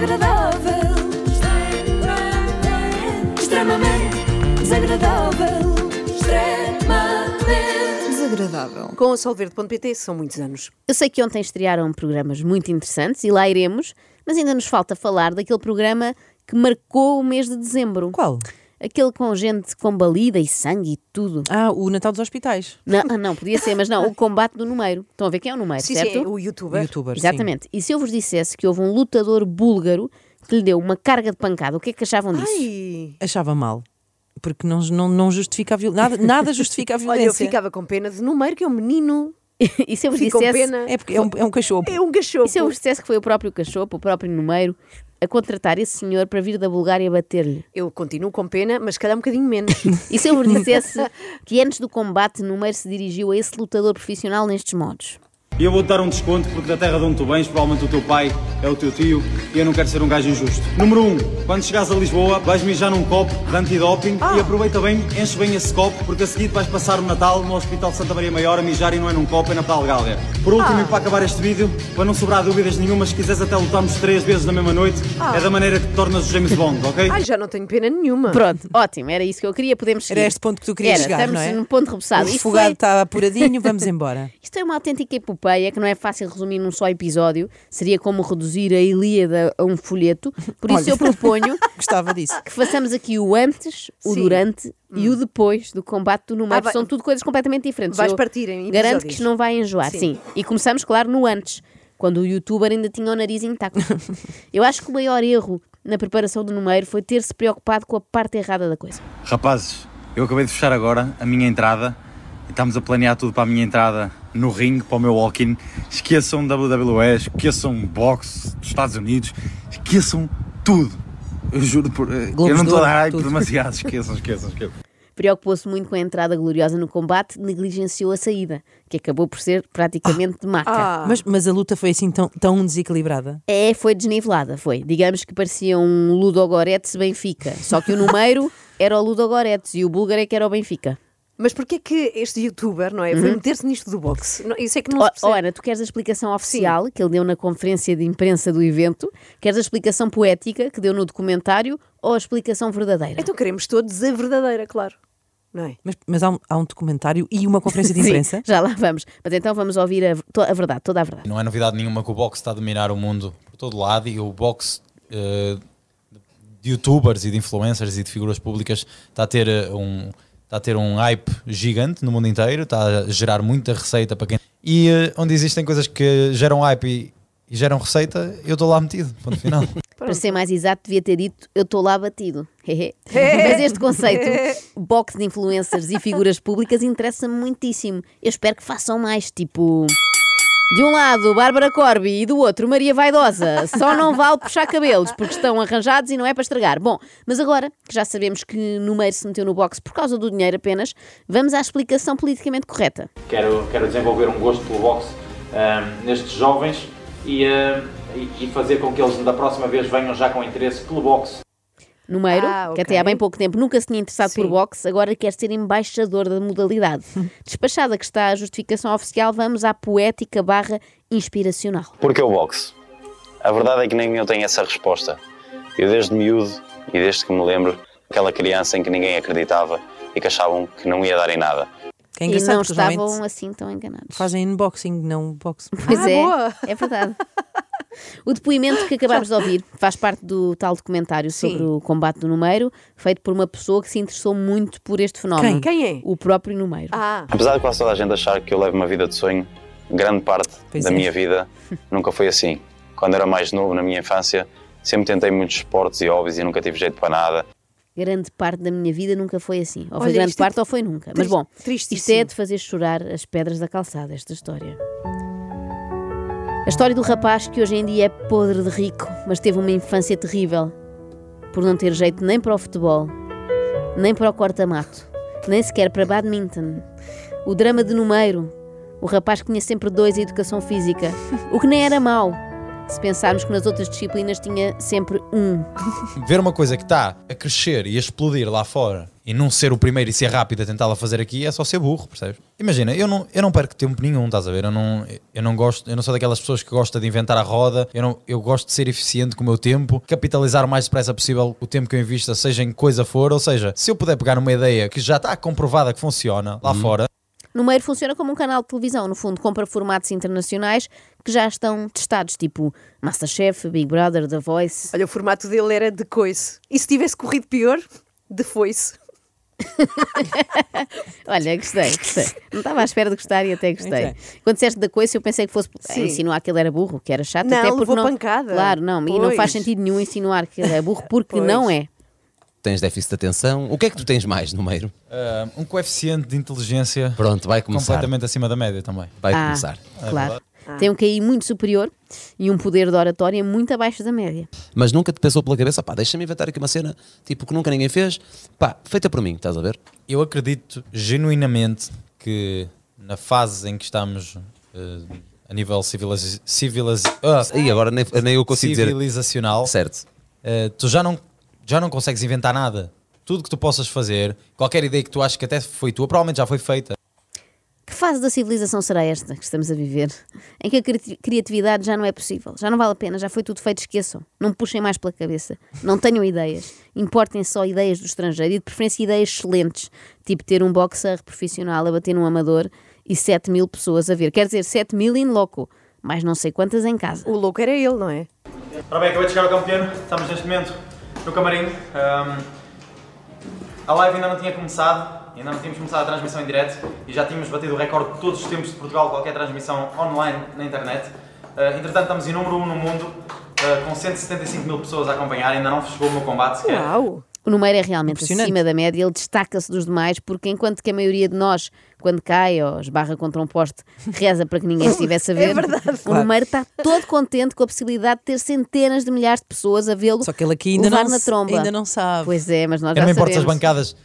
desagradável. Extremamente, extremamente desagradável. Extremamente desagradável. Com a Solverde.pt são muitos anos. Eu sei que ontem estrearam programas muito interessantes e lá iremos, mas ainda nos falta falar daquele programa que marcou o mês de dezembro. Qual? Aquele com gente combalida e sangue e tudo. Ah, o Natal dos Hospitais. Não, ah, não, podia ser, mas não, o combate do número. Estão a ver quem é o número, Sim, certo? sim, o youtuber. Youtuber, sim. Exatamente. E se eu vos dissesse que houve um lutador búlgaro que lhe deu uma carga de pancada, o que é que achavam disso? Ai, Achava mal. Porque não, não, não justifica a violência. Nada, nada justifica a olha, violência. eu ficava com pena de número que é um menino. e se eu vos dissesse, pena. É porque é um, é um cachorro. É um cachorro. e se eu vos dissesse que foi o próprio cachorro, o próprio número, a contratar esse senhor para vir da Bulgária bater-lhe? Eu continuo com pena, mas calhar um bocadinho menos. E se eu vos dissesse que antes do combate, número se dirigiu a esse lutador profissional nestes modos? E eu vou-te dar um desconto porque da terra de onde tu vens, provavelmente o teu pai é o teu tio e eu não quero ser um gajo injusto. Número 1. Um, quando chegares a Lisboa, vais mijar num copo de antidoping e aproveita bem, enche bem esse copo porque a seguir vais passar o Natal no Hospital de Santa Maria Maior a mijar e não é num copo, é na Pedal Gália. Por último, e para acabar este vídeo, para não sobrar dúvidas nenhuma, se quiseres até lutarmos três vezes na mesma noite, é da maneira que te tornas o James Bond, ok? Ai, já não tenho pena nenhuma. Pronto, ótimo, era isso que eu queria, podemos seguir. Era este ponto que tu querias Era, chegar, estamos não é? num ponto rebuçado. O Isto refogado foi- está apuradinho, vamos embora. Isto é uma autêntica epopeia que não é fácil resumir num só episódio. Seria como reduzir a Ilíada a um folheto. Por isso Olha. eu proponho Gostava disso. que façamos aqui o antes, o Sim. durante e o depois do combate do número. Ah, São tudo coisas completamente diferentes. Vais Eu partir em Garanto que isto não vai enjoar. Sim. Sim. E começamos, claro, no antes, quando o youtuber ainda tinha o nariz intacto. eu acho que o maior erro na preparação do número foi ter-se preocupado com a parte errada da coisa. Rapazes, eu acabei de fechar agora a minha entrada estamos a planear tudo para a minha entrada no ringue, para o meu walk-in. Esqueçam WWE, esqueçam boxe dos Estados Unidos, esqueçam tudo. Eu juro por. eh, Globos eu não estou a dar hype demasiado, esqueçam, esqueçam, esqueçam. Preocupou-se muito com a entrada gloriosa no combate, negligenciou a saída, que acabou por ser praticamente de maca. Ah, Mas, mas a luta foi assim tão, tão desequilibrada. É, foi desnivelada, foi. Digamos que parecia um Ludogoretz Benfica, só que o número era o Ludogoretz e o búlgaro é que era o Benfica. Mas porquê que este youtuber, não é? Foi meter-se nisto do boxe? Não, Isso é que não se Ó percebe. Ana, tu queres a explicação oficial que ele deu na conferência de imprensa do evento? Queres a explicação poética que deu no documentário ou a explicação verdadeira? Então queremos todos a verdadeira, claro. Não é? Mas, mas há, um, há um documentário e uma conferência de Sim, imprensa. já lá vamos. Mas então vamos ouvir a, a verdade, toda a verdade. Não é novidade nenhuma que o boxe está a dominar o mundo por todo lado e o boxe eh, de youtubers e de influencers e de figuras públicas está a ter eh, um está a ter um hype gigante no mundo inteiro, está a gerar muita receita para quem e eh, onde existem coisas que geram hype e, e geram receita, eu estou lá metido, ponto final. Para ser mais exato, devia ter dito eu estou lá batido. Mas este conceito, boxe de influencers e figuras públicas, interessa-me muitíssimo. Eu espero que façam mais, tipo. De um lado, Bárbara Corby e do outro, Maria Vaidosa. Só não vale puxar cabelos, porque estão arranjados e não é para estragar. Bom, mas agora que já sabemos que Numeiro se meteu no boxe por causa do dinheiro apenas, vamos à explicação politicamente correta. quero, quero desenvolver um gosto pelo boxe ahm, nestes jovens e, ahm, e- e fazer com que eles da próxima vez venham já com interesse pelo boxe. Numeiro, Ah, que ok. até há bem pouco tempo nunca se tinha interessado por Sim. boxe, agora quer ser embaixador da modalidade. Despachada que está a justificação oficial, vamos à poética barra inspiracional. Porque o boxe? A verdade é que nem eu tenho essa resposta. Eu desde miúdo e desde que me lembro, aquela criança em que ninguém acreditava e que achavam que não ia dar em nada. Que é e não estavam assim tão enganados. fazem unboxing, não boxe. Pois Ah, é, boa. é verdade. O depoimento que acabámos de ouvir faz parte do tal documentário sobre Sim. o combate do número, feito por uma pessoa que se interessou muito por este fenómeno. Quem? Quem é? O próprio número. Ah, Apesar de quase toda a gente achar que eu levo uma vida de sonho, grande parte Pois da é. minha vida nunca foi assim. Quando era mais novo, na minha infância, sempre tentei muitos esportes e hobbies e nunca tive jeito para nada. Grande parte da minha vida nunca foi assim. Ou foi Olha, grande é parte ou foi nunca. Mas bom, isto é de fazer chorar as pedras da calçada, esta história. A história do rapaz que hoje em dia é podre de rico, mas teve uma infância terrível por não ter jeito nem para o futebol, nem para o corta-mato, nem sequer para badminton. O drama de número, o rapaz que tinha sempre dois em educação física, o que nem era mau, se pensarmos que nas outras disciplinas tinha sempre um. Ver uma coisa que está a crescer e a explodir lá fora e não ser o primeiro e ser rápido a tentá-la fazer aqui é só ser burro, percebes? Imagina, eu não, eu não perco tempo nenhum, estás a ver? Eu não, eu não gosto, eu não sou daquelas pessoas que gosta de inventar a roda, eu, não, eu gosto de ser eficiente com o meu tempo, capitalizar o mais depressa possível o tempo que eu invista, seja em coisa for, ou seja, se eu puder pegar numa ideia que já está comprovada que funciona lá fora, Numeiro funciona como um canal de televisão, no fundo, compra formatos internacionais que já estão testados, tipo Masterchef, Big Brother, The Voice. Olha, o formato dele era de coice. E se tivesse corrido pior, de foice. Olha, gostei, gostei. Não estava à espera de gostar e até gostei. Ok. Quando disseste da coisa, eu pensei que fosse Sim. insinuar que ele era burro, que era chato, Não, até porque levou não. pancada. Claro, não, e não Pois. faz sentido nenhum insinuar que ele é burro, porque Pois. não é. Tens déficit de atenção. O que é que tu tens mais no meio? ah, um coeficiente de inteligência Pronto, vai começar. completamente acima da média também. Vai Ah, começar. Claro. Tem um QI muito superior e um poder de oratória muito abaixo da média. Mas nunca te pensou pela cabeça, pá, deixa-me inventar aqui uma cena tipo que nunca ninguém fez, pá, feita por mim, estás a ver? Eu acredito genuinamente que na fase em que estamos eh, a nível civiliz civiliz ah, E agora nem, nem eu consigo dizer. civilizacional, Certo. eh, tu já não, já não consegues inventar nada. Tudo que tu possas fazer, qualquer ideia que tu achas que até foi tua, provavelmente já foi feita. Que fase da civilização será esta que estamos a viver? Em que a cri- criatividade já não é possível, já não vale a pena, já foi tudo feito, esqueçam. Não me puxem mais pela cabeça, não tenham ideias. Importem só ideias do estrangeiro e de preferência ideias excelentes, tipo ter um boxer profissional a bater num amador e 7 mil pessoas a ver. Quer dizer, 7 mil in loco, mais não sei quantas em casa. O louco era ele, não é? Ora bem, acabei de chegar ao campo pequeno, estamos neste momento no camarim. Ahm, a live ainda não tinha começado, ainda não tínhamos começado a transmissão em direto e já tínhamos batido o recorde de todos os tempos de Portugal, qualquer transmissão online na internet. Ah, entretanto, estamos em número 1 um no mundo, ah, com 175 mil pessoas a acompanhar, ainda não chegou o meu combate sequer. Uau! O número é realmente acima da média, ele destaca-se dos demais, porque enquanto que a maioria de nós, quando cai ou esbarra contra um poste, reza para que ninguém estivesse a ver, o Claro. número está todo contente com a possibilidade de ter centenas de milhares de pessoas a vê-lo Só que ele aqui ainda não, na tromba. ainda não sabe. Pois é, mas nós Eu já não me importo se as sabemos. bancadas.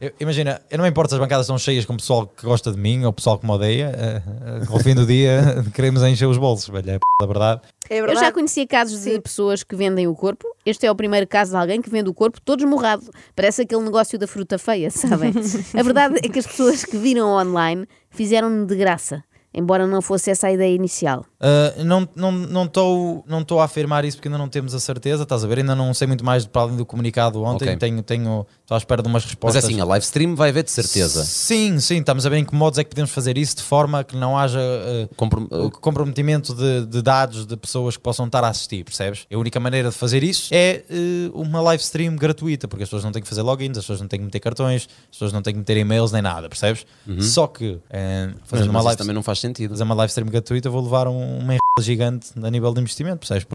Eu- imagina, eu não me importo se as bancadas estão cheias com o pessoal que gosta de mim ou o pessoal que me odeia. eh, eh, ao fim do dia queremos encher os bolsos, velho. É p da verdade. É Eu verdade. já conhecia casos de pessoas que vendem o corpo. Este é o primeiro caso de alguém que vende o corpo todo esmurrado. Parece aquele negócio da fruta feia, sabem? a verdade é que as pessoas que viram online fizeram de graça, embora não fosse essa a ideia inicial. Uh, não estou não, não não tô a afirmar isso porque ainda não temos a certeza, estás a ver? Ainda não sei muito mais para além do comunicado ontem. Ok. Tenho, tenho, estou à espera de umas Mas respostas. é assim, a live stream vai haver de certeza. Sim, sim, estamos a ver em que modos é que podemos fazer isso de forma que não haja uh, Comprom- o comprometimento de, de dados de pessoas que possam estar a assistir, percebes? A única maneira de fazer isso é uh, uma live stream gratuita, porque as pessoas não têm que fazer logins, as pessoas não têm que meter cartões, as pessoas não têm que meter e-mails nem nada, percebes? Só que uh, Mas, fazendo uma mas live também não faz sentido. fazer uma live stream gratuita, vou levar um, uma gigante a nível de investimento, percebes?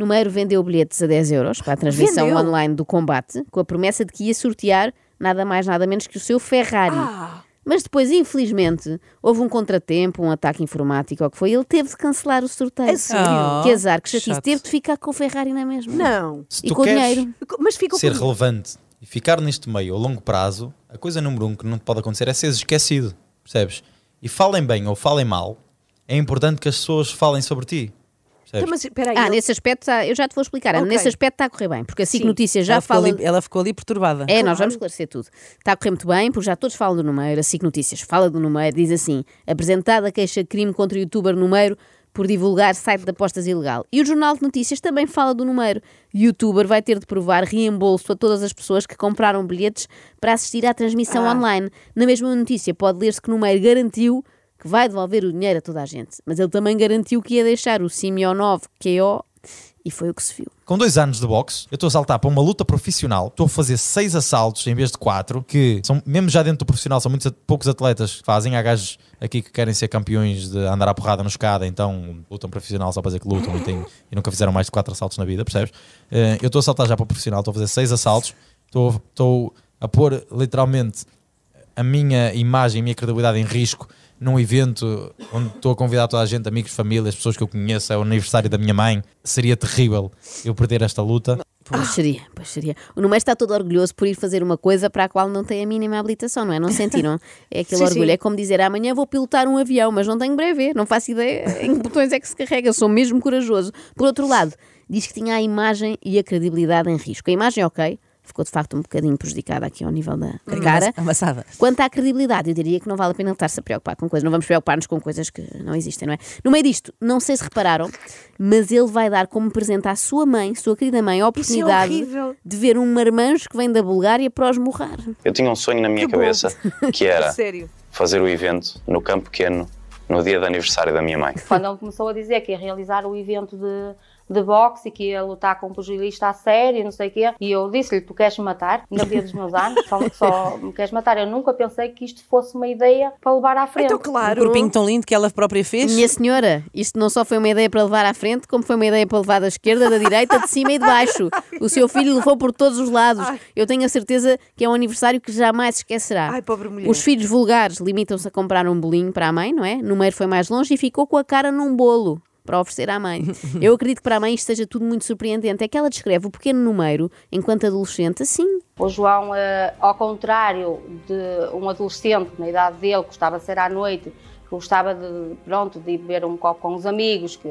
Numeiro vendeu bilhetes a 10 euros para a transmissão Vendeu? online do combate, com a promessa de que ia sortear nada mais nada menos que o seu Ferrari. Ah, Mas depois, infelizmente, houve um contratempo, um ataque informático, ou o que foi, ele teve de cancelar o sorteio. Sério? Oh, que azar, que chatice. chato. Teve de ficar com o Ferrari, não é mesmo? não. Se E tu com o queres dinheiro. Mas ficou ser com... relevante e ficar neste meio a longo prazo, a coisa número um que não te pode acontecer é seres esquecido, percebes? E falem bem ou falem mal, é importante que as pessoas falem sobre ti. Então, mas espera aí. Ah, ele- nesse aspecto, tá- eu já te vou explicar. Ok. Nesse aspecto está a correr bem, porque a SIC Sim. Notícias já ela, ficou fala. ali, ela ficou ali perturbada. É, nós Claro. vamos esclarecer tudo. Está a correr muito bem, porque já todos falam do número. A SIC Notícias fala do número, diz assim: apresentada queixa-crime contra o youtuber número por divulgar site de apostas ilegal. E o Jornal de Notícias também fala do número. O youtuber vai ter de provar reembolso a todas as pessoas que compraram bilhetes para assistir à transmissão online. Na mesma notícia pode ler-se que o número garantiu que vai devolver o dinheiro a toda a gente. Mas ele também garantiu que ia deixar o Simionov KO e foi o que se viu. Com dois anos de boxe, eu estou a saltar para uma luta profissional, estou a fazer seis assaltos em vez de quatro, que são, mesmo já dentro do profissional, são muitos poucos atletas que fazem. Há gajos aqui que querem ser campeões de andar à porrada no escada, então lutam profissional só para dizer que lutam e, têm- e nunca fizeram mais de quatro assaltos na vida, percebes? Eh, eu estou a saltar já para o profissional, estou a fazer seis assaltos, estou, estou a pôr literalmente a minha imagem, a minha credibilidade em risco num evento onde estou a convidar toda a gente, amigos, famílias, pessoas que eu conheço, é o aniversário da minha mãe, seria terrível eu perder esta luta. Pois seria, pois seria. O Numeiro está todo orgulhoso por ir fazer uma coisa para a qual não tem a mínima habilitação, não é? Não sentiram? É aquele Sim, orgulho. sim. É como dizer amanhã vou pilotar um avião, mas não tenho breve, não faço ideia em que botões é que se carrega, sou mesmo corajoso. Por outro lado, diz que tinha a imagem e a credibilidade em risco. A imagem, ok, ficou de facto um bocadinho prejudicada aqui ao nível da, da cara. Amassada. Quanto à credibilidade, eu diria que não vale a pena ele estar-se a preocupar com coisas. Não vamos preocupar-nos com coisas que não existem, não é? No meio disto, não sei se repararam, mas ele vai dar como presente à sua mãe, sua querida mãe, a oportunidade horrível. de ver um marmanjo que vem da Bulgária para os morrar. Eu tinha um sonho na minha Que bom. cabeça que era Sério. fazer o evento no campo pequeno no dia de aniversário da minha mãe. Quando ele começou a dizer que ia realizar o evento de, de boxe e que ia lutar com um pugilista a sério e não sei o quê, e eu disse-lhe: Tu queres me matar? No dia dos meus anos, só, só me queres matar. Eu nunca pensei que isto fosse uma ideia para levar à frente. Então, O claro. corpinho tão lindo que ela própria fez. Minha senhora, isto não só foi uma ideia para levar à frente, como foi uma ideia para levar da esquerda, da direita, de cima e de baixo. O seu filho levou por todos os lados. Eu tenho a certeza que é um aniversário que jamais se esquecerá. Ai, pobre mulher. Os filhos vulgares limitam-se a comprar um bolinho para a mãe, não é? Número foi mais longe e ficou com a cara num bolo para oferecer à mãe. Eu acredito que para a mãe isto seja tudo muito surpreendente. É que ela descreve o pequeno número, enquanto adolescente, assim. O João, eh, ao contrário de um adolescente na idade dele, que gostava de ser à noite, que gostava de, pronto, de ir beber um copo com os amigos, que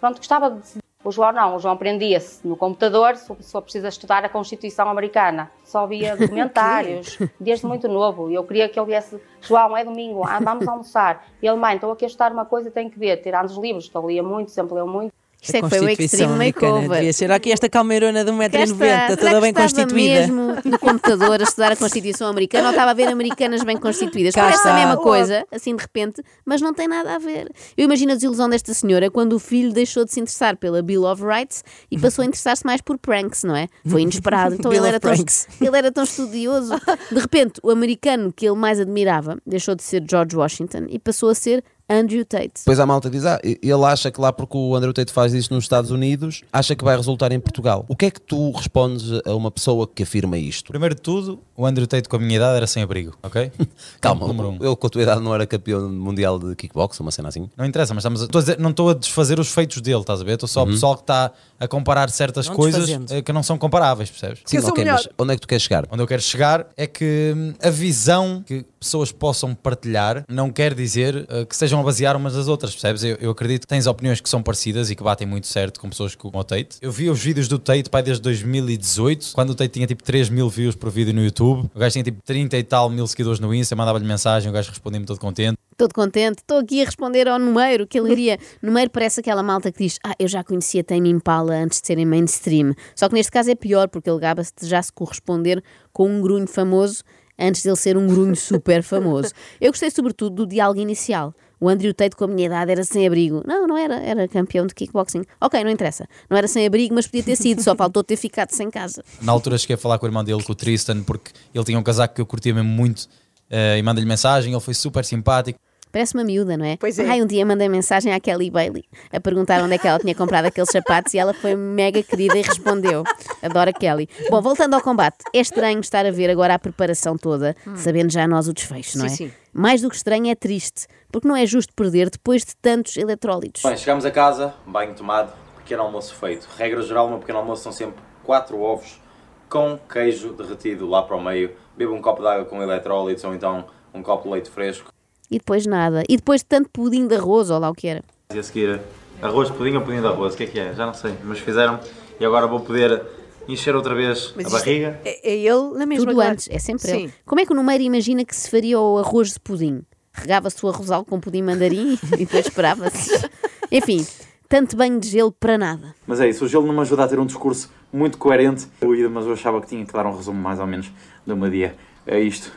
pronto, gostava de. O João não, o João prendia-se no computador, se só precisa estudar a Constituição Americana. Só via documentários, desde muito novo. E eu queria que ele viesse, João, é domingo, ah, vamos almoçar. E ele, mãe, estou aqui a estudar uma coisa, tenho que ver, tirando os livros, que ele lia muito, sempre leu muito. Isto é que foi o Extreme Makeover. Devia ser aqui esta calmeirona de Cá 1,90m, está. toda Será bem constituída. mesmo no computador a estudar a Constituição Americana ou estava a ver americanas bem constituídas? Cá Parece a mesma coisa, assim de repente, mas não tem nada a ver. Eu imagino a desilusão desta senhora quando o filho deixou de se interessar pela Bill of Rights e passou a interessar-se mais por pranks, não é? Foi inesperado. Então Bill ele era, of tão, ele era tão estudioso. De repente, o americano que ele mais admirava deixou de ser George Washington e passou a ser Andrew Tate. Depois a malta diz: Ah, ele acha que lá porque o Andrew Tate faz isto nos Estados Unidos, acha que vai resultar em Portugal. O que é que tu respondes a uma pessoa que afirma isto? Primeiro de tudo, o Andrew Tate com a minha idade era sem abrigo, ok? Calma, Número um. ele com a tua idade não era campeão mundial de kickbox, uma cena assim? Não interessa, mas estamos a, estou a dizer- não estou a desfazer os feitos dele, estás a ver? Estou só o pessoal que está a comparar certas Não coisas desfazendo. eh, que não são comparáveis, percebes? Sim, eu ok, melhor. mas onde é que tu queres chegar? Onde eu quero chegar é que hum, a visão que pessoas possam partilhar não quer dizer eh, que sejam a basear umas das outras, percebes? Eu, eu acredito que tens opiniões que são parecidas e que batem muito certo com pessoas como o Tate. Eu vi os vídeos do Tate pai, desde 2018, quando o Tate tinha tipo 3 mil views por vídeo no YouTube. O gajo tinha tipo 30 e tal mil seguidores no Insta, mandava-lhe mensagem, o gajo respondia-me todo contente. todo contente, estou aqui a responder ao Numeiro, que alegria. Numeiro parece aquela malta que diz: Ah, eu já conhecia Tame Impala antes de serem mainstream. Só que neste caso é pior, porque ele gaba-se de já se corresponder com um grunho famoso antes dele ser um grunho super famoso. Eu gostei sobretudo do diálogo inicial. O Andrew Tate com a minha idade era sem abrigo. Não, não era, era campeão de kickboxing. Ok, não interessa. Não era sem abrigo, mas podia ter sido, só faltou ter ficado sem casa. Na altura cheguei a falar com o irmão dele, com o Tristan, porque ele tinha um casaco que eu curtia mesmo muito eh, e mandei-lhe mensagem, ele foi super simpático. Parece uma miúda, não é? Pois é. Ai, um dia mandei mensagem à Kelly Bailey a perguntar onde é que ela tinha comprado aqueles sapatos e ela foi mega querida e respondeu. Adoro a Kelly. Bom, voltando ao combate, é estranho estar a ver agora a preparação toda, sabendo já nós o desfecho, não é? Hum. Sim, sim. Mais do que estranho é triste, porque não é justo perder depois de tantos eletrólitos. Bem, chegamos a casa, banho tomado, pequeno almoço feito. Regra geral, no meu pequeno almoço são sempre 4 ovos com queijo derretido lá para o meio. Bebo um copo de água com eletrólitos ou então um copo de leite fresco. E depois nada. E depois de tanto pudim de arroz, ou lá o que era. E a seguir, arroz de pudim ou pudim de arroz, o que é que é? Já não sei, mas fizeram e agora vou poder encher outra vez Mas a isto barriga. É, é ele na mesma Tudo claro. antes, é sempre Sim. ele. Como é que o Numeiro imagina que se faria o arroz de pudim? Regava-se o arrozal com pudim mandarim e depois esperava-se. Enfim, tanto banho de gelo para nada. Mas é isso, o gelo não me ajuda a ter um discurso muito coerente. Eu ia, mas eu achava que tinha que dar um resumo mais ou menos do meu dia. É isto,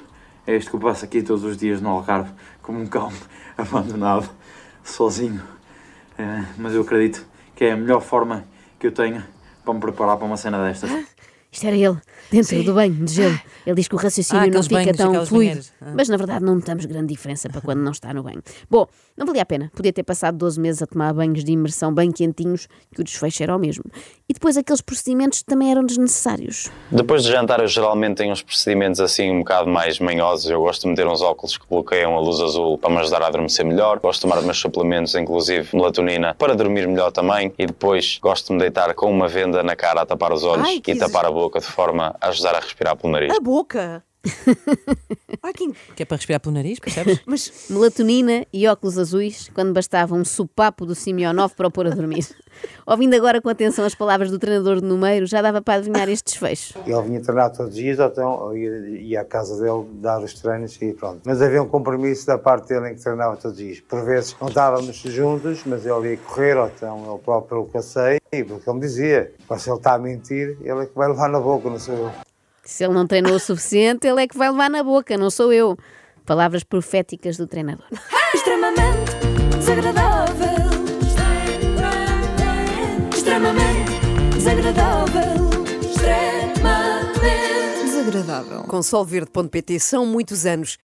é isto que eu passo aqui todos os dias no Algarve, como um cão abandonado, sozinho. É, mas eu acredito que é a melhor forma que eu tenho para me preparar para uma cena destas. Isto era ele, dentro do banho de gelo. Ele diz que o raciocínio Ah, não fica banhos, tão fluido. Ah. Mas na verdade não notamos grande diferença para quando não está no banho. Bom, não valia a pena. Podia ter passado 12 meses a tomar banhos de imersão bem quentinhos, que o desfecho era o mesmo. E depois aqueles procedimentos também eram desnecessários. Depois de jantar, eu geralmente tenho uns procedimentos assim um bocado mais manhosos. Eu gosto de meter uns óculos que bloqueiam a luz azul para me ajudar a adormecer melhor. Gosto de tomar meus suplementos, inclusive melatonina, para dormir melhor também. E depois gosto de me deitar com uma venda na cara a tapar os olhos Ai, e tapar a boca de forma a ajudar a respirar pelo nariz. A boca. Que... é para respirar pelo nariz, percebes? Mas Melatonina e óculos azuis, quando bastava um sopapo do Simionov para o pôr a dormir. Ouvindo agora com atenção as palavras do treinador de número, já dava para adivinhar este desfecho. Ele vinha treinar todos os dias, ou então eu ia, ia à casa dele dar os treinos e pronto. Mas havia um compromisso da parte dele em que treinava todos os dias. Por vezes não estávamos juntos, mas ele ia correr, ou então ele próprio o passei, e porque ele me dizia, "Pá, se ele está a mentir, ele é que vai levar na boca, não sou eu. Se ele não treinou o suficiente, ele é que vai levar na boca, não sou eu. Palavras proféticas do treinador. Extremamente desagradável. Extremamente desagradável. Extremamente com solverde.pt são muitos anos